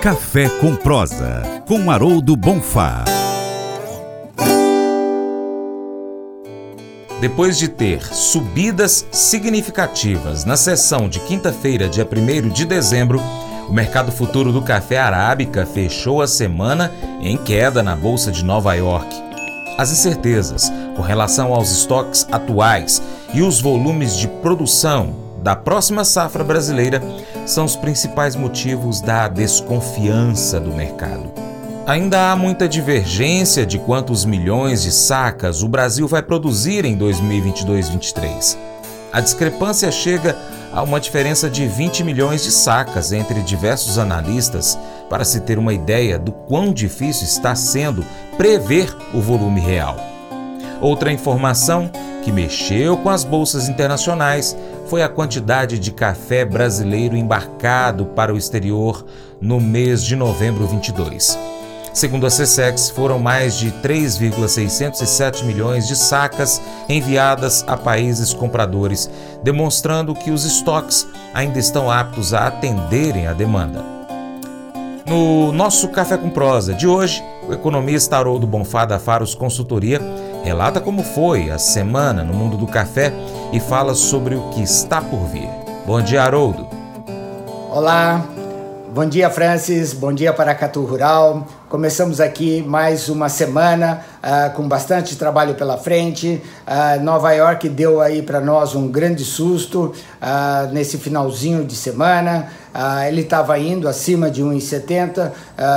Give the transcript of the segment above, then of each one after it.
Café com Prosa, com Haroldo Bonfá. Depois de ter subidas significativas na sessão de quinta-feira, dia 1 de dezembro, o mercado futuro do café arábica fechou a semana em queda na Bolsa de Nova York. As incertezas com relação aos estoques atuais e os volumes de produção da próxima safra brasileira são os principais motivos da desconfiança do mercado. Ainda há muita divergência de quantos milhões de sacas o Brasil vai produzir em 2022-23. A discrepância chega a uma diferença de 20 milhões de sacas entre diversos analistas para se ter uma ideia do quão difícil está sendo prever o volume real. Outra informação que mexeu com as bolsas internacionais foi a quantidade de café brasileiro embarcado para o exterior no mês de novembro 22. Segundo a CSEX, foram mais de 3,607 milhões de sacas enviadas a países compradores, demonstrando que os estoques ainda estão aptos a atenderem a demanda. No nosso Café com Prosa de hoje, o economista Haroldo Bonfá da Faros Consultoria relata como foi a semana no mundo do café e fala sobre o que está por vir. Bom dia, Haroldo. Olá, bom dia, Francis, bom dia para Catu Rural. Começamos aqui mais uma semana uh, com bastante trabalho pela frente. Uh, Nova York deu aí para nós um grande susto uh, nesse finalzinho de semana. ele estava indo acima de 1,70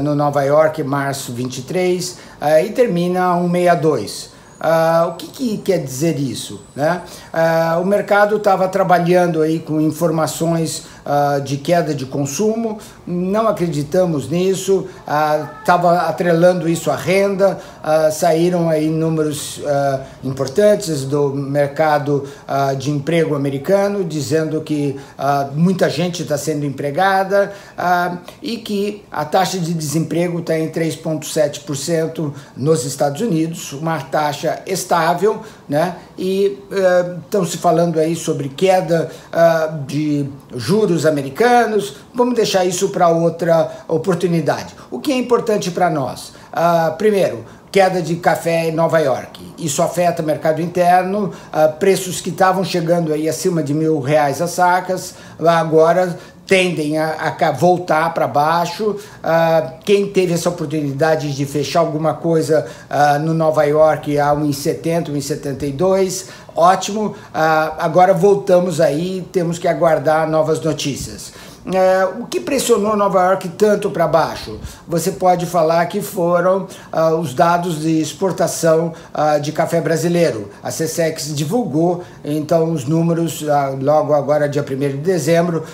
no Nova York, março 23, e termina 1,62. Uh, o que, que, quer dizer isso? Né? Uh, o mercado estava trabalhando aí com informações uh, de queda de consumo, não acreditamos nisso, estava uh, atrelando isso à renda, uh, saíram aí números importantes do mercado de emprego americano, dizendo que muita gente está sendo empregada e que a taxa de desemprego está em 3,7% nos Estados Unidos, uma taxa estável, né? e estão se falando aí sobre queda de juros americanos, vamos deixar isso para outra oportunidade. O que é importante para nós? Uh, primeiro, queda de café em Nova York. Isso afeta o mercado interno, uh, preços que estavam chegando aí acima de mil reais as sacas, agora tendem a, a voltar para baixo. Uh, quem teve essa oportunidade de fechar alguma coisa uh, no Nova York a 1,70, 1,72, ótimo. Uh, agora voltamos aí, temos que aguardar novas notícias. É, o que pressionou Nova York tanto para baixo? Você pode falar que foram uh, os dados de exportação uh, de café brasileiro. A CSEX divulgou, então, os números, uh, logo agora, dia 1 de dezembro,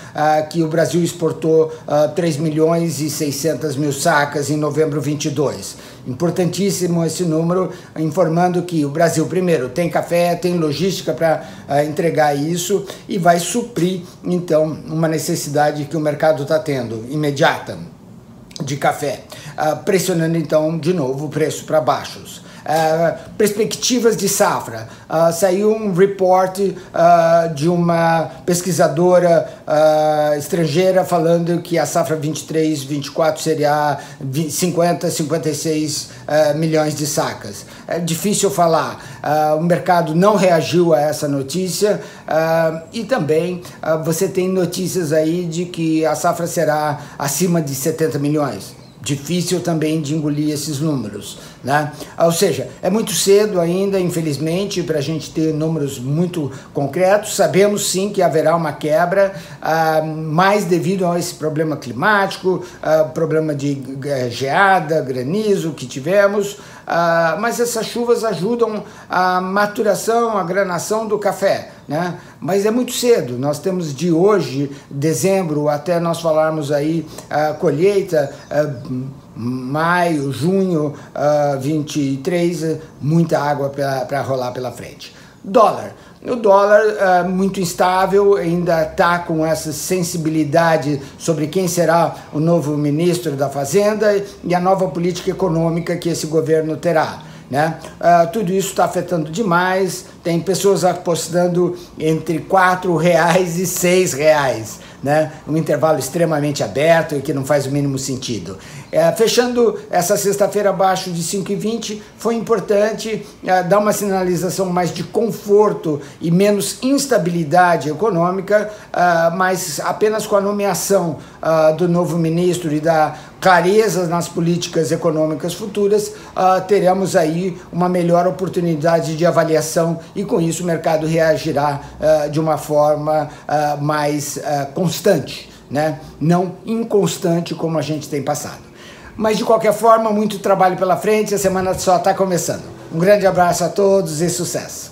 que o Brasil exportou 3 milhões e 600 mil sacas em novembro 22. Importantíssimo esse número, informando que o Brasil, primeiro, tem café, tem logística para entregar isso e vai suprir, então, uma necessidade que o mercado está tendo, imediata, de café, uh, pressionando então de novo o preço para baixos. Uh, perspectivas de safra. Uh, saiu um report uh, de uma pesquisadora estrangeira falando que a safra 23, 24 seria 50, 56 milhões de sacas. É difícil falar. o mercado não reagiu a essa notícia e também você tem notícias aí de que a safra será acima de 70 milhões difícil também de engolir esses números. Né? Ou seja, é muito cedo ainda, infelizmente, para a gente ter números muito concretos. Sabemos sim que haverá uma quebra, ah, mais devido a esse problema climático, ah, problema de eh, geada, granizo que tivemos, ah, mas essas chuvas ajudam a maturação, a granação do café. Né? Mas é muito cedo, nós temos de hoje, dezembro, até nós falarmos aí a colheita, maio, junho uh, 23, muita água para rolar pela frente. Dólar. O dólar uh, muito instável, ainda está com essa sensibilidade sobre quem será o novo ministro da Fazenda e a nova política econômica que esse governo terá. Né? Uh, tudo isso está afetando demais. Tem pessoas apostando entre R$ reais e R$ reais né? Um intervalo extremamente aberto e que não faz o mínimo sentido. É, fechando essa sexta-feira abaixo de 5,20, foi importante é, dar uma sinalização mais de conforto e menos instabilidade econômica, é, mas apenas com a nomeação é, do novo ministro e da clareza nas políticas econômicas futuras, uh, teremos aí uma melhor oportunidade de avaliação e com isso o mercado reagirá uh, de uma forma uh, mais constante, né? não inconstante como a gente tem passado. Mas de qualquer forma, muito trabalho pela frente, a semana só está começando. Um grande abraço a todos e sucesso!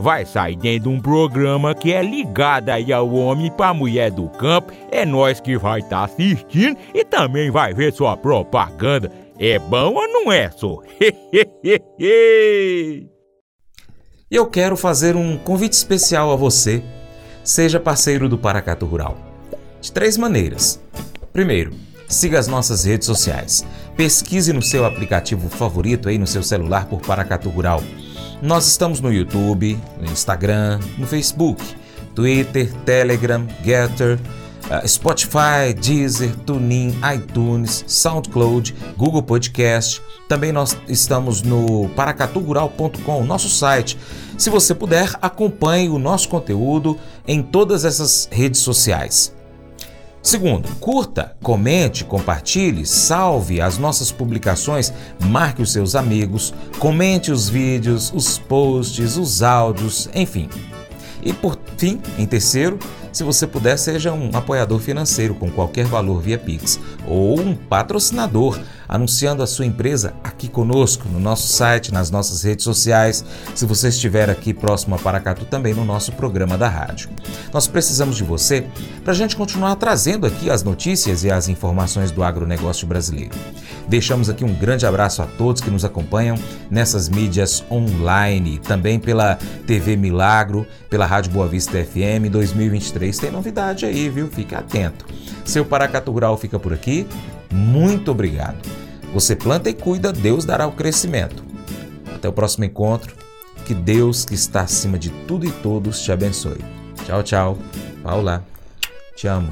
vai sair dentro de um programa que é ligado aí ao homem para mulher do campo. É nós que vai estar tá assistindo e também vai ver sua propaganda. É bom ou não é, só? eu quero fazer um convite especial a você. Seja parceiro do Paracato Rural. De três maneiras. Primeiro, siga as nossas redes sociais. Pesquise no seu aplicativo favorito aí no seu celular por Paracatu Rural. Nós estamos no YouTube, no Instagram, no Facebook, Twitter, Telegram, Getter, uh, Spotify, Deezer, TuneIn, iTunes, SoundCloud, Google Podcast. Também nós estamos no paracatugural.com, nosso site. Se você puder, acompanhe o nosso conteúdo em todas essas redes sociais. Segundo, curta, comente, compartilhe, salve as nossas publicações, marque os seus amigos, comente os vídeos, os posts, os áudios, enfim. E por fim, em terceiro, se você puder, seja um apoiador financeiro com qualquer valor via Pix ou um patrocinador anunciando a sua empresa aqui conosco, no nosso site, nas nossas redes sociais, se você estiver aqui próximo a Paracatu também no nosso programa da rádio. Nós precisamos de você para a gente continuar trazendo aqui as notícias e as informações do agronegócio brasileiro. Deixamos aqui um grande abraço a todos que nos acompanham nessas mídias online, também pela TV Milagro, pela Rádio Boa Vista FM 2023. Tem novidade aí, viu? Fique atento. Seu Paracatu Rural fica por aqui. Muito obrigado. Você planta e cuida, Deus dará o crescimento. Até o próximo encontro. Que Deus, que está acima de tudo e todos, te abençoe. Tchau, tchau. Paula, te amo.